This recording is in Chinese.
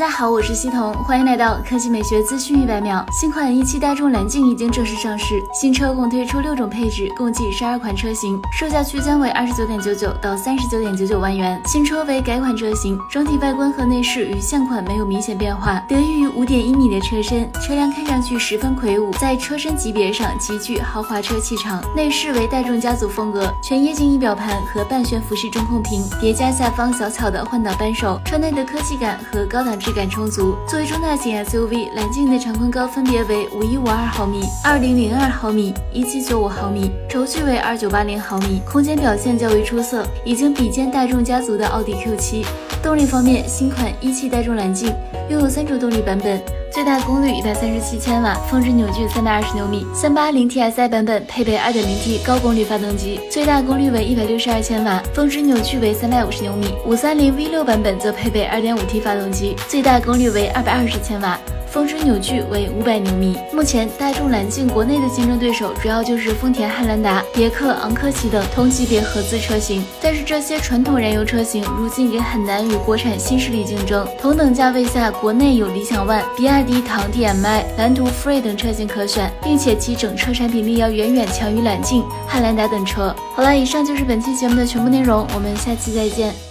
大家好，我是西彤，欢迎来到科技美学资讯一百秒。新款一汽大众揽境已经正式上市，新车共推出六种配置，共计十二款车型，售价区间为二十九点九九到三十九点九九万元。新车为改款车型，整体外观和内饰与现款没有明显变化。得益于五点一米的车身，车辆看上去十分魁梧，在车身级别上极具豪华车气场。内饰为大众家族风格，全液晶仪表盘和半悬浮式中控屏，叠加下方小巧的换挡扳手，车内的科技感和高档。质质感充足。作为中大型 SUV，揽境的长宽高分别为五一五二毫米、二零零二毫米、一七九五毫米，轴距为二九八零毫米，空间表现较为出色，已经比肩大众家族的奥迪 Q 七。动力方面，新款一汽大众揽境拥有三种动力版本。最大功率一百三十七千瓦，峰值扭矩三百二十牛米。三八零 TSI 版本配备二点零 T 高功率发动机，最大功率为一百六十二千瓦，峰值扭矩为三百五十牛米。五三零 V 六版本则配备二点五 T 发动机，最大功率为二百二十千瓦。峰值扭矩为五百牛米。目前，大众揽境国内的竞争对手主要就是丰田汉兰达、别克昂科旗等同级别合资车型。但是，这些传统燃油车型如今也很难与国产新势力竞争。同等价位下，国内有理想 ONE、比亚迪唐 DM-i、蓝图 Free 等车型可选，并且其整车产品力要远远强于揽境、汉兰达等车。好了，以上就是本期节目的全部内容，我们下期再见。